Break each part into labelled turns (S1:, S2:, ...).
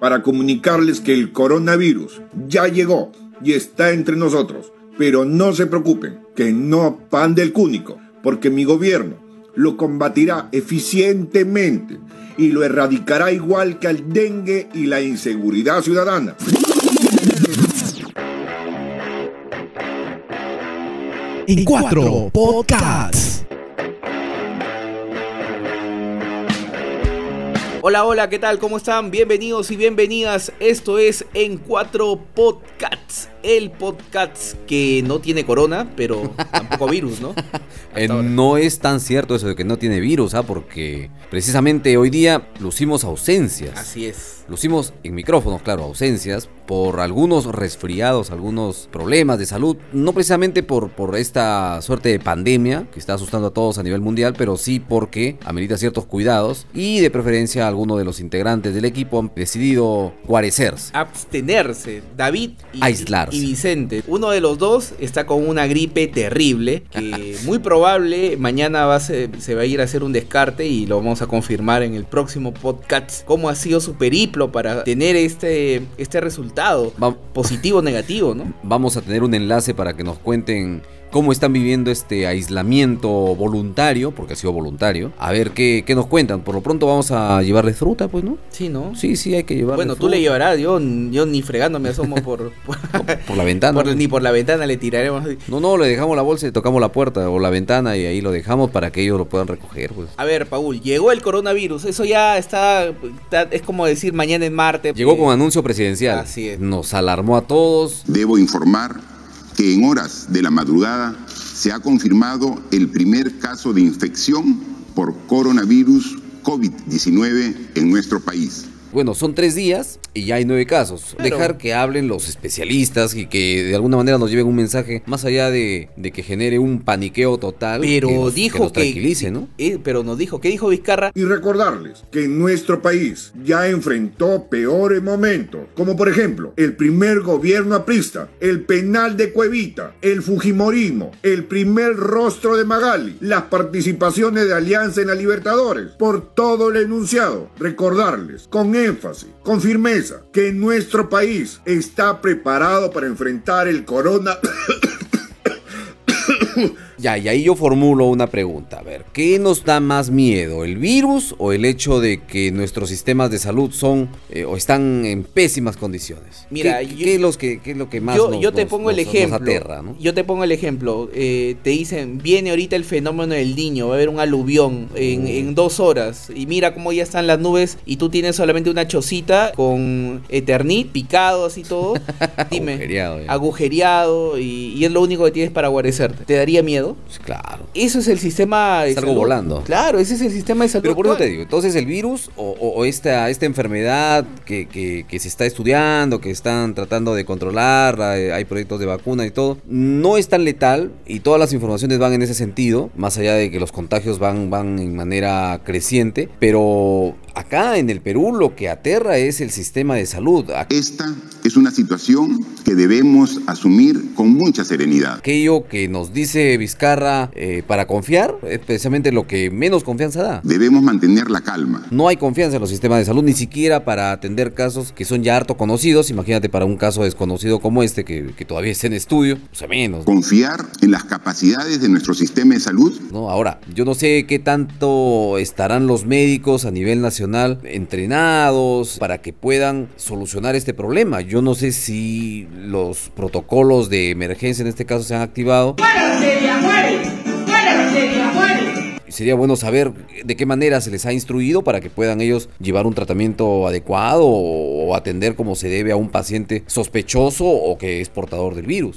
S1: para comunicarles que el coronavirus ya llegó y está entre nosotros. Pero no se preocupen, que no pan del cúnico, porque mi gobierno lo combatirá eficientemente y lo erradicará igual que al dengue y la inseguridad ciudadana.
S2: En cuatro podcasts.
S3: Hola, hola, ¿qué tal? ¿Cómo están? Bienvenidos y bienvenidas. Esto es En Cuatro Podcasts. El podcast que no tiene corona, pero tampoco virus, ¿no?
S4: Eh, no es tan cierto eso de que no tiene virus, ¿ah? porque precisamente hoy día lucimos ausencias.
S3: Así es.
S4: Lucimos en micrófonos, claro, ausencias por algunos resfriados, algunos problemas de salud, no precisamente por, por esta suerte de pandemia que está asustando a todos a nivel mundial, pero sí porque amerita ciertos cuidados y de preferencia algunos de los integrantes del equipo han decidido guarecerse.
S3: Abstenerse. David y,
S4: Aislarse.
S3: y Vicente. Uno de los dos está con una gripe terrible que muy probable mañana va a se, se va a ir a hacer un descarte y lo vamos a confirmar en el próximo podcast cómo ha sido su periplo para tener este, este resultado
S4: Va-
S3: positivo o negativo, ¿no?
S4: Vamos a tener un enlace para que nos cuenten cómo están viviendo este aislamiento voluntario, porque ha sido voluntario. A ver qué, qué nos cuentan. Por lo pronto vamos a llevarles fruta, pues, ¿no?
S3: Sí, ¿no?
S4: Sí, sí, hay que llevarles
S3: Bueno, tú le llevarás, yo, yo ni fregando me asomo por, por,
S4: Por la ventana.
S3: por- ni por la ventana le tiraremos.
S4: No, no, le dejamos la bolsa y tocamos la puerta o la ventana y ahí lo dejamos para que ellos lo puedan recoger, pues.
S3: A ver, Paul, llegó el coronavirus, eso ya está, está- es como decir mañana es martes.
S4: Llegó
S3: eh,
S4: con anuncio presidencial.
S3: Así es.
S4: Nos alarmó a todos.
S5: Debo informar que en horas de la madrugada se ha confirmado el primer caso de infección por coronavirus COVID-19 en nuestro país.
S4: Bueno, son tres días y ya hay nueve casos.
S3: Claro.
S4: Dejar que hablen los especialistas y que de alguna manera nos lleven un mensaje más allá de, de que genere un paniqueo total.
S3: Pero
S4: que nos,
S3: dijo
S4: que nos
S3: que,
S4: tranquilice, ¿no?
S3: eh, pero nos dijo, ¿qué dijo Vizcarra?
S1: Y recordarles que nuestro país ya enfrentó peores momentos, como por ejemplo el primer gobierno aprista, el penal de Cuevita, el Fujimorismo, el primer rostro de Magali, las participaciones de Alianza en la Libertadores. Por todo el enunciado, recordarles con énfasis, con firmeza, que nuestro país está preparado para enfrentar el corona.
S4: Ya, y ahí yo formulo una pregunta. A ver, ¿qué nos da más miedo? ¿El virus o el hecho de que nuestros sistemas de salud son eh, o están en pésimas condiciones?
S3: Mira,
S4: ¿Qué,
S3: yo-
S4: qué es, los que, qué es lo que más
S3: yo,
S4: nos,
S3: yo te pongo el
S4: nos-
S3: ejemplo.
S4: aterra, ¿no?
S3: Yo te pongo el ejemplo. eh, te dicen, viene ahorita el fenómeno del niño, va a haber un aluvión en, en dos horas. Y mira cómo ya están las nubes y tú tienes solamente una chocita con eternit, picado así todo. Dime.
S4: Agujereado
S3: y, y es lo único que tienes para guarecerte. ¿Te daría miedo?
S4: Pues claro.
S3: Eso es el sistema de
S4: Es algo
S3: salud.
S4: volando.
S3: Claro, ese es el sistema de salud.
S4: Pero por eso te
S3: actual.
S4: digo, entonces el virus o, o- o esta, esta enfermedad que, que- que se está estudiando, que están tratando de controlar, hay, hay proyectos de vacuna y todo, no es tan letal y todas las informaciones van en ese sentido, más allá de que los contagios van, van en manera creciente, pero acá en el Perú lo que aterra es el sistema de salud.
S5: Esta es una situación que debemos asumir con mucha serenidad.
S4: Aquello que nos dice Vizcarra eh, para confiar es precisamente lo que menos confianza da.
S5: Debemos mantener la calma.
S4: No hay confianza en los sistemas de salud, ni siquiera para atender casos que son ya harto conocidos. Imagínate para un caso desconocido como este, que, que todavía está en estudio, o sea, menos.
S5: Confiar en las capacidades de nuestro sistema de salud
S4: ¿no? Ahora, yo no sé qué tanto estarán los médicos a nivel nacional entrenados para que puedan solucionar este problema. Yo no sé si los protocolos de emergencia en este caso se han activado. Sería bueno saber de qué manera se les ha instruido para que puedan ellos llevar un tratamiento adecuado o, atender como se debe a un paciente sospechoso o que es portador del virus.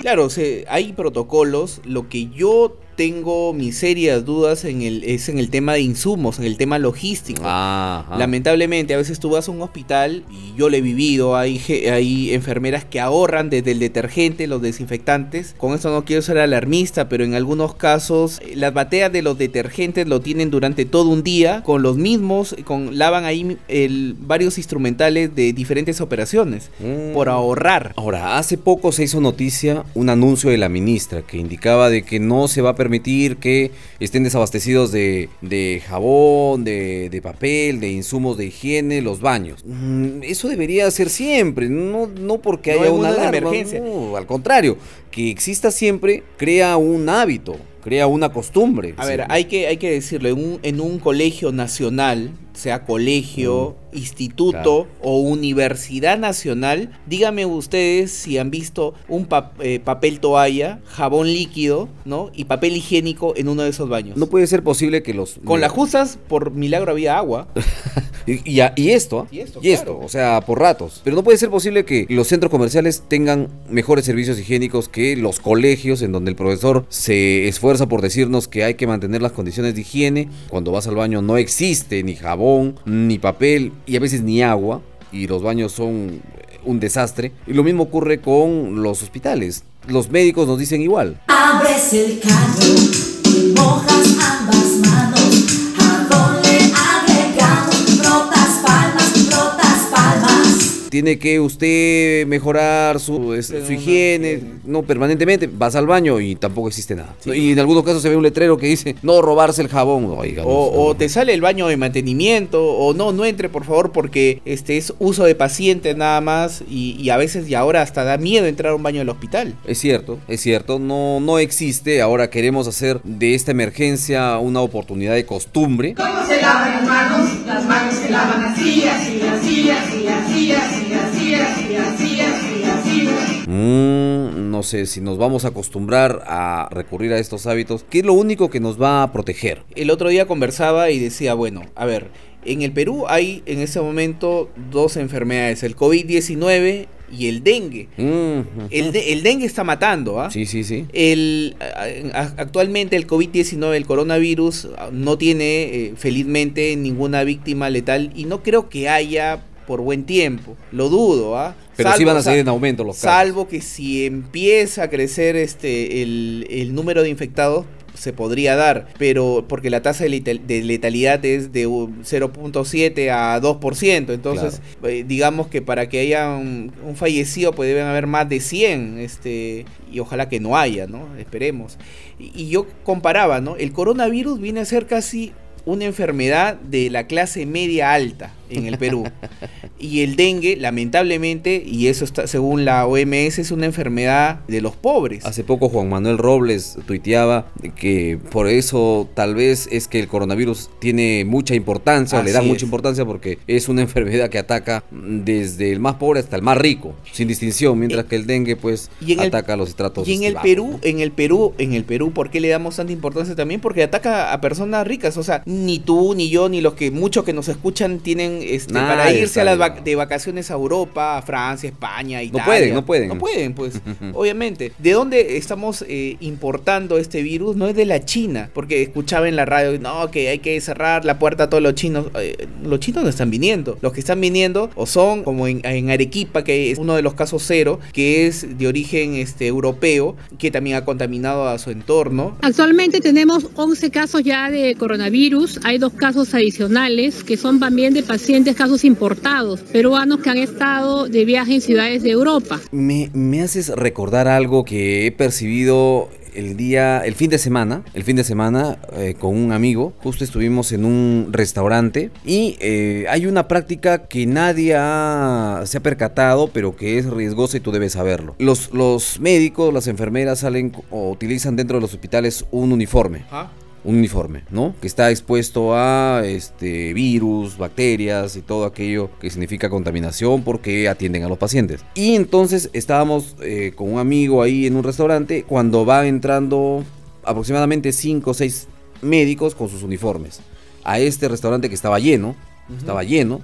S3: Claro, o sea, hay protocolos. Lo que yo tengo mis serias dudas en el, es en el tema de insumos, en el tema logístico.
S4: Ajá.
S3: Lamentablemente, a veces tú vas a un hospital y yo lo he vivido. Hay, hay enfermeras que ahorran desde el detergente, los desinfectantes. Con esto no quiero ser alarmista, pero en algunos casos eh, las bateas de los detergentes lo tienen durante todo un día con los mismos, con lavan ahí el, varios instrumentales de diferentes operaciones
S4: Mm.
S3: por ahorrar.
S4: Ahora, hace poco se hizo noticia un anuncio de la ministra que indicaba de que no se va a permitir permitir que estén desabastecidos de, de jabón, de, de papel, de insumos de higiene, los baños. Mm, Eso debería ser siempre, no, no porque
S3: No
S4: haya una alarma,
S3: emergencia.
S4: no, al contrario, que exista siempre crea un hábito, crea una costumbre.
S3: A ver, hay que, hay que decirlo, en un, en un colegio nacional, sea colegio, instituto
S4: Mm. Claro.
S3: o universidad nacional, díganme ustedes si han visto un eh, papel toalla, jabón líquido, ¿no? Y papel higiénico en uno de esos baños.
S4: No puede ser posible que los...
S3: Con las justas, por milagro había agua.
S4: Y, y a- y esto.
S3: Y esto,
S4: y esto, o sea, por ratos. Pero no puede ser posible que los centros comerciales tengan mejores servicios higiénicos que los colegios, en donde el profesor se esfuerza por decirnos que hay que mantener las condiciones de higiene. Cuando vas al baño no existe ni jabón, ni papel y a veces ni agua. Y los baños son un desastre. Y lo mismo ocurre con los hospitales. Los médicos nos dicen igual. Tiene que usted mejorar su, es- su higiene, no permanentemente, vas al baño y tampoco existe nada. Y en algunos casos se ve un letrero que dice no robarse el jabón. Oiga, no,
S3: O, o
S4: no.
S3: te sale el baño de mantenimiento, o no, no entre por favor porque este es uso de paciente nada más y, y a veces y ahora hasta da miedo entrar a un baño del hospital.
S4: Es cierto, es cierto, no, no existe. Ahora queremos hacer de esta emergencia una oportunidad de costumbre.
S6: ¿Cómo se lavan las manos? Las manos se lavan así, así, así, así, así,
S4: Mm, no sé si nos vamos a acostumbrar a recurrir a estos hábitos, que es lo único que nos va a proteger.
S3: El otro día conversaba y decía, bueno, a ver, en el Perú hay en este momento dos enfermedades, el COVID-19 y el dengue.
S4: Mm,
S3: El, de- el dengue está matando, ¿ah?
S4: Sí, sí, sí.
S3: El, actualmente el COVID-19, el coronavirus, no tiene eh, felizmente ninguna víctima letal y no creo que haya por buen tiempo. Lo dudo, ¿ah?
S4: Pero sí
S3: Salvo-
S4: van a seguir en aumento los casos.
S3: Salvo que si empieza a crecer este el, el número de infectados se podría dar, pero porque la tasa de, letal- de letalidad es de un 0.7 a 2%, entonces eh, digamos que para que haya un, un fallecido pues deben haber más de 100, este y ojalá que no haya, ¿no? Esperemos. Y, y yo comparaba, ¿no? El coronavirus viene a ser casi una enfermedad de la clase media alta en el Perú. y el dengue, lamentablemente, y eso está según la OMS, es una enfermedad de los pobres.
S4: Hace poco Juan Manuel Robles tuiteaba que por eso tal vez es que el coronavirus tiene mucha importancia, le da
S3: es.
S4: mucha importancia porque es una enfermedad que ataca desde el más pobre hasta el más rico, sin distinción, mientras que el dengue pues
S3: y en el-
S4: ataca a los estratos
S3: Y en el
S4: bajos,
S3: Perú,
S4: ¿no?
S3: en el Perú, en el Perú, ¿por qué le damos tanta importancia también? Porque ataca a personas ricas. O sea, ni tú, ni yo, ni los que muchos que nos escuchan tienen este,
S4: Nadie
S3: para irse a las vac- de vacaciones a Europa, a Francia, España, Italia.
S4: pueden, no pueden.
S3: No pueden, pues, obviamente. ¿De dónde estamos eh, importando este virus? No es de la China, porque escuchaba en la radio, no, que hay que cerrar la puerta a todos los chinos. Eh, los chinos no están viniendo. Los que están viniendo o son como en, en Arequipa, que es uno de los casos cero, que es de origen este, europeo, que también ha contaminado a su entorno.
S7: Actualmente tenemos 11 casos ya de coronavirus. Hay dos casos adicionales que son también de pacientes, casos importados, peruanos que han estado de viaje en ciudades de Europa.
S4: Me, me haces recordar algo que he percibido el día, el fin de semana, el fin de semana eh, con un amigo. Justo estuvimos en un restaurante y eh, hay una práctica que nadie ha- se ha percatado, pero que es riesgosa y tú debes saberlo. Los, los médicos, las enfermeras salen o utilizan dentro de los hospitales un uniforme un uniforme, ¿no? Que está expuesto a este virus, bacterias y todo aquello que significa contaminación porque atienden a los pacientes. Y entonces estábamos eh, con un amigo ahí en un restaurante cuando va entrando aproximadamente 5 o 6 médicos con sus uniformes a este restaurante que estaba lleno, estaba lleno.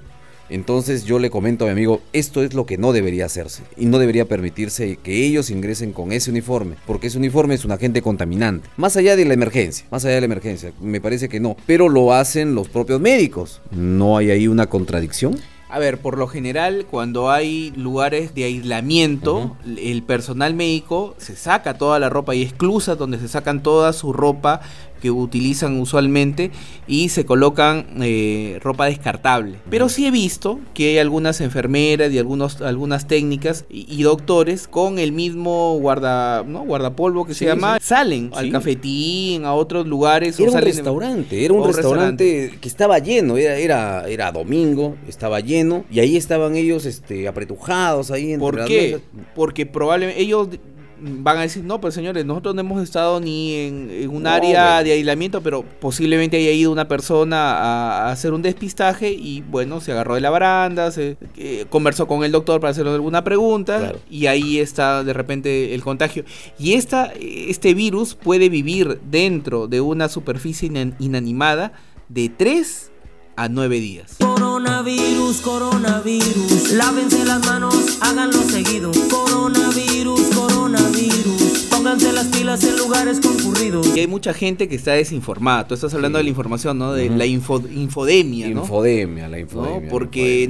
S4: Entonces yo le comento a mi amigo, esto es lo que no debería hacerse y no debería permitirse que ellos ingresen con ese uniforme, porque ese uniforme es un agente contaminante. Más allá de la emergencia, más allá de la emergencia, me parece que no, pero lo hacen los propios médicos. ¿No hay ahí una contradicción?
S3: A ver, por lo general, cuando hay lugares de aislamiento, el personal médico se saca toda la ropa y exclusa donde se sacan toda su ropa que utilizan usualmente y se colocan eh, ropa descartable. Pero sí he visto que hay algunas enfermeras y algunos, algunas técnicas y, y doctores con el mismo guarda, ¿no? guardapolvo que
S4: Sí,
S3: se llama,
S4: sí.
S3: salen al cafetín, a otros lugares. o
S4: Era un
S3: salen-
S4: restaurante, era un restaurante, que estaba lleno, era, era, era domingo, estaba lleno, y ahí estaban ellos este, apretujados ahí entre
S3: ¿Por qué? Porque probablemente ellos van a decir, no, pues señores, nosotros no hemos estado ni en, en un
S4: No,
S3: área
S4: hombre.
S3: de aislamiento, pero posiblemente haya ido una persona a, a hacer un despistaje y bueno, se agarró de la baranda, se eh, conversó con el doctor para hacerle alguna pregunta
S4: Claro.
S3: y ahí está de repente el contagio. Y esta, este virus puede vivir dentro de una superficie inan- inanimada de 3 a 9 días.
S8: Coronavirus, coronavirus, lávense las manos, háganlo seguido. Coronavirus, coronavirus, pónganse las pilas en lugares concurridos.
S3: Y hay mucha gente que está desinformada. Tú estás hablando
S4: Sí.
S3: de la información, ¿no? De la info- infodemia, ¿no?
S4: Infodemia, la
S3: ¿no?
S4: infodemia. la
S3: Porque
S4: infodemia.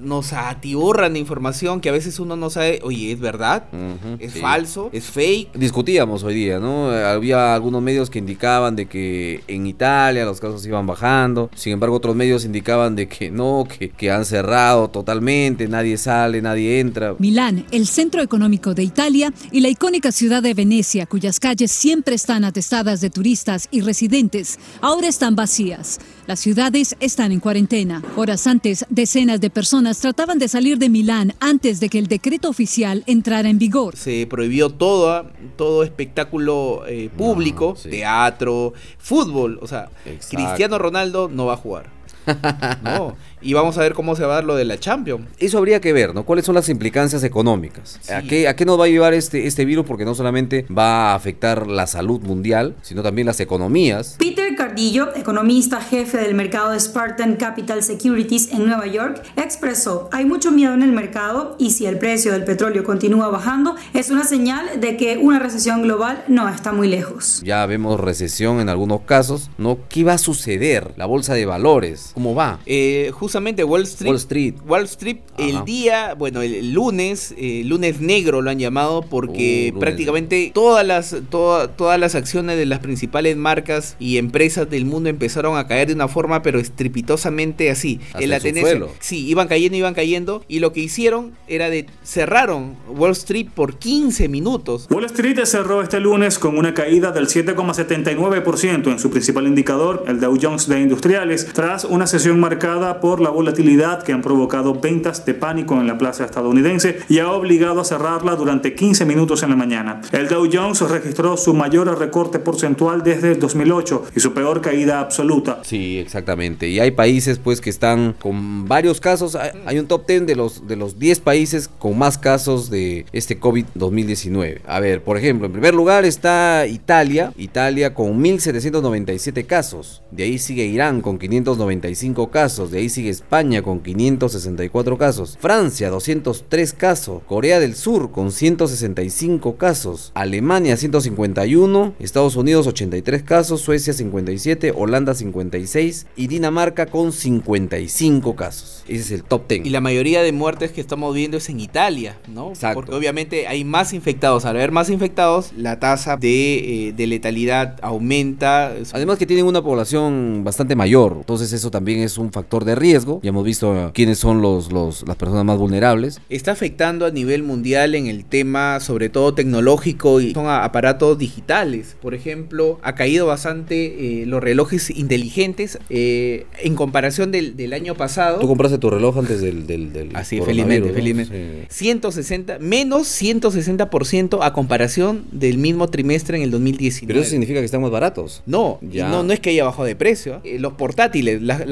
S3: nos, nos atiborran de información que a veces uno no sabe, oye, ¿es verdad?
S4: Ujú,
S3: ¿Es
S4: sí.
S3: falso? ¿Es fake?
S4: Discutíamos hoy día, ¿no? Había algunos medios que indicaban de que en Italia los casos iban bajando, sin embargo otros medios indicaban de que no, que, que han cerrado totalmente, nadie sale, nadie entra.
S9: Milán, el centro económico de Italia, y la icónica ciudad de Venecia, cuyas calles siempre están atestadas de turistas y residentes, ahora están vacías. Las ciudades están en cuarentena. Horas antes, decenas de personas trataban de salir de Milán antes de que el decreto oficial entrara en vigor.
S3: Se prohibió todo, todo espectáculo eh, público,
S4: sí.
S3: teatro, fútbol. O sea,
S4: Exacto.
S3: Cristiano Ronaldo no va a jugar. No. Y vamos a ver cómo se va a dar lo de la Champions.
S4: Eso habría que ver, ¿no? ¿Cuáles son las implicancias económicas? ¿A, qué, ¿A qué nos va a llevar este, este virus? Porque no solamente va a afectar la salud mundial, sino también las economías.
S10: Peter Cardillo, economista jefe del mercado de Spartan Capital Securities en Nueva York, expresó, hay mucho miedo en el mercado y si el precio del petróleo continúa bajando, es una señal de que una recesión global no está muy lejos.
S4: Ya vemos recesión en algunos casos, ¿no? ¿Qué va a suceder? La bolsa de valores, ¿cómo va?
S3: Eh, justamente Wall Street.
S4: Wall Street.
S3: Wall Street, el día, bueno, el, el lunes, eh, lunes negro lo han llamado porque
S4: Uh,
S3: prácticamente todas las, toda- todas las acciones de las principales marcas y empresas del mundo empezaron a caer de una forma, pero estrepitosamente así.
S4: Hasta
S3: en la
S4: el subsuelo.
S3: Sí, iban cayendo, iban cayendo. Y lo que hicieron era de cerraron Wall Street por 15 minutos.
S11: Wall Street cerró este lunes con una caída del 7,79% en su principal indicador, el Dow Jones de Industriales, tras una sesión marcada por la volatilidad que han provocado ventas de pánico en la plaza estadounidense y ha obligado a cerrarla durante 15 minutos en la mañana. El Dow Jones registró su mayor recorte porcentual desde el 2008 y su peor caída absoluta.
S4: Sí, exactamente. Y hay países pues que están con varios casos. Hay, un top 10 de los, de los 10 países con más casos de este COVID 2019. A ver, por ejemplo, en primer lugar está Italia. Italia con 1.797 casos. De ahí sigue Irán con 595 casos. De ahí sigue España con 564 casos. Francia 203 casos. Corea del Sur con 165 casos. Alemania 151. Estados Unidos 83 casos. Suecia 57. Holanda 56. Y Dinamarca con 55 casos. Ese es el top 10.
S3: Y la mayoría de muertes que estamos viendo es en Italia, ¿no?
S4: Exacto.
S3: Porque obviamente hay más infectados. Al haber más infectados, la tasa de, eh, de letalidad aumenta.
S4: Además que tienen una población bastante mayor, entonces eso también es un factor de riesgo. Ya hemos visto quiénes son los, los, las personas más vulnerables.
S3: Está afectando a nivel mundial en el tema, sobre todo tecnológico, y son aparatos digitales. Por ejemplo, ha caído bastante eh, los relojes inteligentes eh, en comparación del, del año pasado.
S4: Tú compraste tu reloj antes del... del, del
S3: Así,
S4: coronavirus,
S3: felizmente,
S4: ¿no?
S3: felizmente.
S4: Sí.
S3: 160, menos 160% a comparación del mismo trimestre en el 2019.
S4: Pero eso significa que están más baratos.
S3: No,
S4: Ya.
S3: no, no es que haya bajado de precio. ¿eh? Los portátiles, las,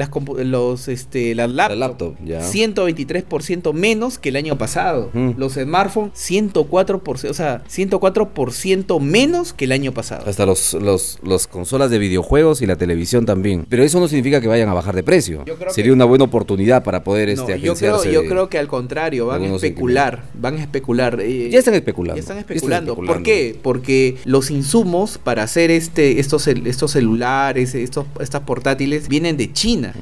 S3: los, este, las laptops,
S4: La laptop, ya.
S3: 123% menos que el año pasado. Los smartphones, 104%, o sea, 104% menos que el año pasado.
S4: Hasta los, los, los consolas de videojuegos y la televisión también. Pero eso no significa que vayan a bajar de precio. Sería
S3: que-
S4: una buena oportunidad para poder
S3: No,
S4: este,
S3: yo, creo, yo creo que al contrario, van a especular, van a especular. eh,
S4: Ya están especulando.
S3: Ya están
S4: Ya están
S3: especulando. ¿Por qué? Porque los insumos para hacer este, estos, estos celulares, estos, estas portátiles, vienen de China.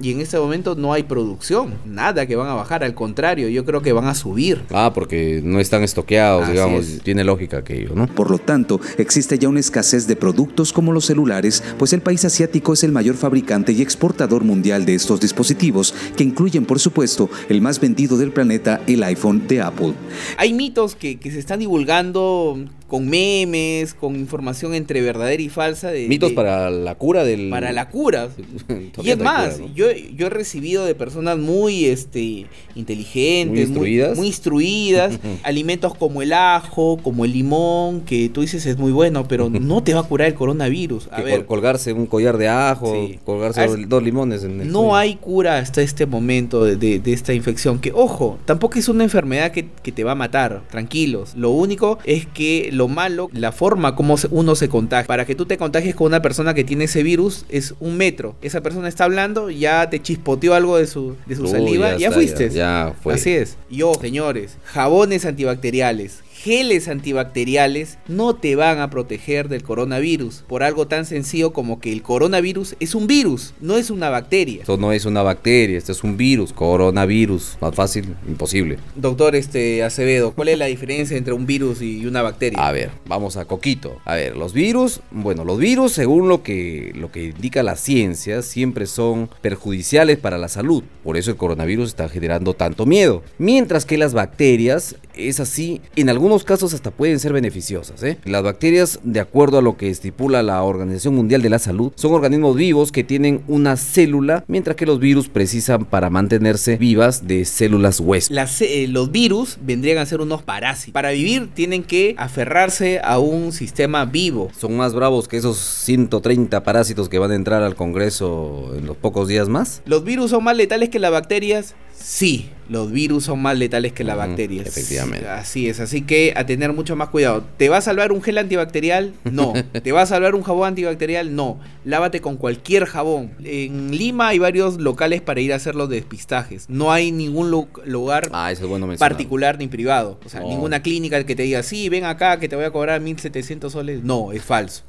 S3: Y en este momento no hay producción, nada que van a bajar, al contrario, yo creo que van a subir.
S4: Ah, porque no están estoqueados,
S3: Así
S4: digamos.
S3: es.
S4: Tiene lógica aquello, ¿no?
S12: Por lo tanto, existe ya una escasez de productos como los celulares, pues el país asiático es el mayor fabricante y exportador mundial de estos dispositivos, que incluyen, por supuesto, el más vendido del planeta, el iPhone de Apple.
S3: Hay mitos que, que se están divulgando con memes, con información entre verdadera y falsa. De,
S4: Mitos
S3: de-
S4: para la cura del.
S3: para la cura. Y es más,
S4: cura, ¿no?
S3: yo, yo he recibido de personas muy este, inteligentes,
S4: Muy instruidas.
S3: muy instruidas, alimentos como el ajo, como el limón, que tú dices es muy bueno, pero no te va a curar el coronavirus. A
S4: Que
S3: ver,
S4: colgarse un collar de ajo,
S3: Sí.
S4: colgarse
S3: Ah,
S4: dos,
S3: es-
S4: dos limones en el
S3: no
S4: cuello.
S3: hay cura hasta este momento de, de- de esta infección. Que, ojo, tampoco es una enfermedad que, que te va a matar. Tranquilos. Lo único es que lo malo, la forma como uno se contagia. Para que tú te contagies con una persona que tiene ese virus es un metro. Esa persona está hablando, ya te chispoteó algo de su, de su saliva,
S4: ya
S3: ya,
S4: está,
S3: fuiste.
S4: ya- ya fue.
S3: Así es. Y señores, jabones antibacteriales. Geles antibacteriales no te van a proteger del coronavirus por algo tan sencillo como que el coronavirus es un virus, no es una bacteria.
S4: Esto no es una bacteria, esto es un virus, coronavirus. Más fácil, imposible.
S3: Doctor este Acevedo, ¿cuál es la diferencia entre un virus y una bacteria?
S4: A ver, vamos a Coquito. A ver, los virus, bueno, los virus, según lo que, lo que indica la ciencia, siempre son perjudiciales para la salud. Por eso el coronavirus está generando tanto miedo. Mientras que las bacterias, es así, en algunos casos hasta pueden ser beneficiosas. ¿eh? Las bacterias, de acuerdo a lo que estipula la Organización Mundial de la Salud, son organismos vivos que tienen una célula, mientras que los virus precisan para mantenerse vivas de células huéspedes.
S3: Las, eh, los virus vendrían a ser unos parásitos. Para vivir tienen que aferrarse a un sistema vivo.
S4: Son más bravos que esos 130 parásitos que van a entrar al Congreso en los pocos días más.
S3: ¿Los virus son más letales que las bacterias? Sí, los virus son más letales que las bacterias.
S4: efectivamente.
S3: Así es, así que a tener mucho más cuidado. ¿Te va a salvar un gel antibacterial? No. ¿Te va a salvar un jabón antibacterial? No. Lávate con cualquier jabón. En Lima hay varios locales para ir a hacer los despistajes. No hay ningún lu- lugar
S4: Ah, es bueno
S3: particular ni privado. O sea,
S4: No.
S3: ninguna clínica que te diga, sí, ven acá que te voy a cobrar 1700 soles. No, es falso.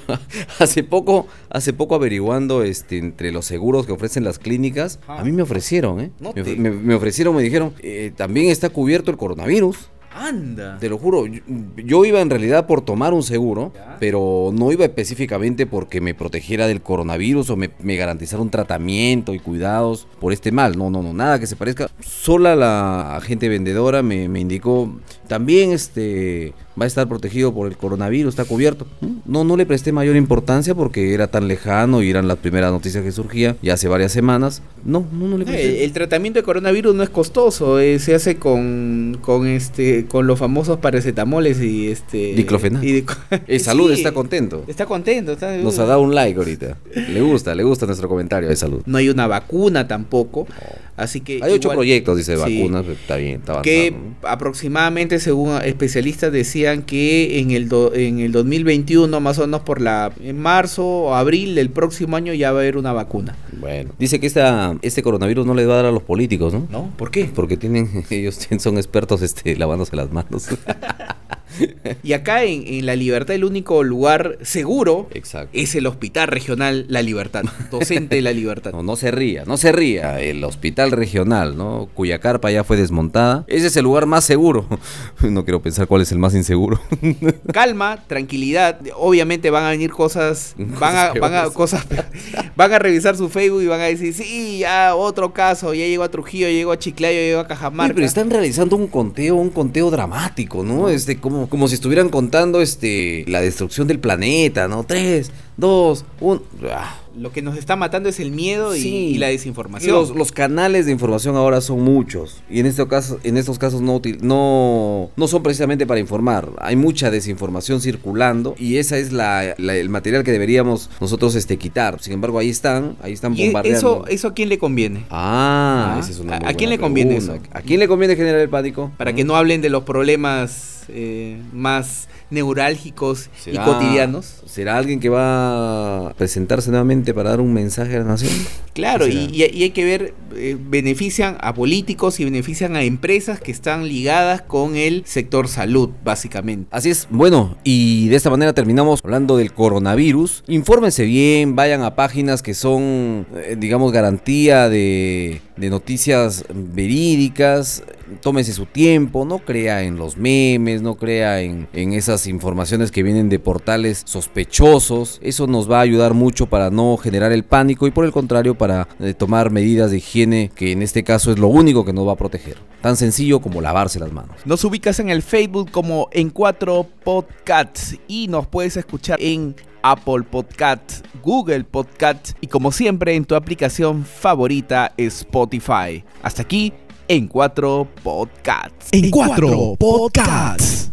S4: hace poco, hace poco averiguando este, entre los seguros que ofrecen las clínicas, a mí me ofrecieron, ¿eh?
S3: No
S4: me, me- me ofrecieron, me dijeron, eh, también está cubierto el coronavirus.
S3: Anda.
S4: Te lo juro, yo, yo iba en realidad por tomar un seguro, pero no iba específicamente porque me protegiera del coronavirus o me, me garantizara un tratamiento y cuidados por este mal. No, no, no, nada que se parezca. Sola la agente vendedora me, me indicó, también este va a estar protegido por el coronavirus, está cubierto. No, no le presté mayor importancia porque era tan lejano y eran las primeras noticias que surgían ya hace varias semanas. No, no, no le presté.
S3: El, tratamiento de coronavirus no es costoso, eh, se hace con, con este con los famosos paracetamoles y este
S4: Diclofenac.
S3: y de-
S4: Eh, salud,
S3: Sí,
S4: está contento.
S3: Está contento, está-
S4: Nos ha dado un like ahorita. Le gusta, le gusta nuestro comentario de salud.
S3: No hay una vacuna tampoco, así que
S4: Hay ocho proyectos, dice,
S3: Sí.
S4: vacunas, está bien, está avanzando.
S3: que aproximadamente según especialistas decían que en el do- en el 2021 más o menos por la en marzo o abril del próximo año ya va a haber una vacuna.
S4: Bueno, dice que esta, este coronavirus no le va a dar a los políticos, ¿no?
S3: ¿No? ¿Por qué?
S4: Porque tienen, ellos son expertos este, lavándose las manos.
S3: Y acá en, en La Libertad el único lugar seguro
S4: Exacto.
S3: es el Hospital Regional La Libertad, docente de La Libertad.
S4: No, no se ría, no se ría. El hospital regional, ¿no? Cuya carpa ya fue desmontada. Ese es el lugar más seguro. No quiero pensar cuál es el más inseguro.
S3: Calma, tranquilidad. Obviamente van a venir cosas, van a, van a cosas, van a revisar su Facebook y van a decir, sí, ya otro caso, ya llegó a Trujillo, llegó a Chiclayo, llegó a Cajamarca.
S4: pero están realizando un conteo, un conteo dramático, ¿no? Este, como, como si estuvieran contando este, la destrucción del planeta, ¿no? Tres, dos, uno. Ah.
S3: Lo que nos está matando es el miedo y,
S4: Sí.
S3: y la desinformación.
S4: Los, los canales de información ahora son muchos y en, este caso, en estos casos no, no, no son precisamente para informar. Hay mucha desinformación circulando y esa es la, la- el material que deberíamos nosotros este, quitar. Sin embargo, ahí están, ahí están
S3: ¿Y
S4: bombardeando.
S3: eso, eso a quién le conviene?
S4: Ah,
S3: Ah,
S4: esa es una
S3: ¿a- a quién le conviene
S4: pregunta.
S3: eso?
S4: ¿A quién le conviene generar el pánico?
S3: Para que no hablen de los problemas eh, más neurálgicos y
S4: ¿Será-
S3: cotidianos.
S4: ¿Será alguien que va a presentarse nuevamente para dar un mensaje a la nación?
S3: Claro, y hay que ver, eh, benefician a políticos y benefician a empresas que están ligadas con el sector salud, básicamente.
S4: Así es, bueno, y de esta manera terminamos hablando del coronavirus. Infórmense bien, vayan a páginas que son, eh, digamos, garantía de, de noticias verídicas. Tómese su tiempo, no crea en los memes, no crea en, en esas informaciones que vienen de portales sospechosos. Eso nos va a ayudar mucho para no generar el pánico y por el contrario para eh, tomar medidas de higiene que en este caso es lo único que nos va a proteger. Tan sencillo como lavarse las manos.
S3: Nos ubicas en el Facebook como en 4 Podcasts y nos puedes escuchar en Apple Podcasts, Google Podcasts y como siempre en tu aplicación favorita Spotify. Hasta aquí en 4 Podcasts.
S2: En 4 Podcasts.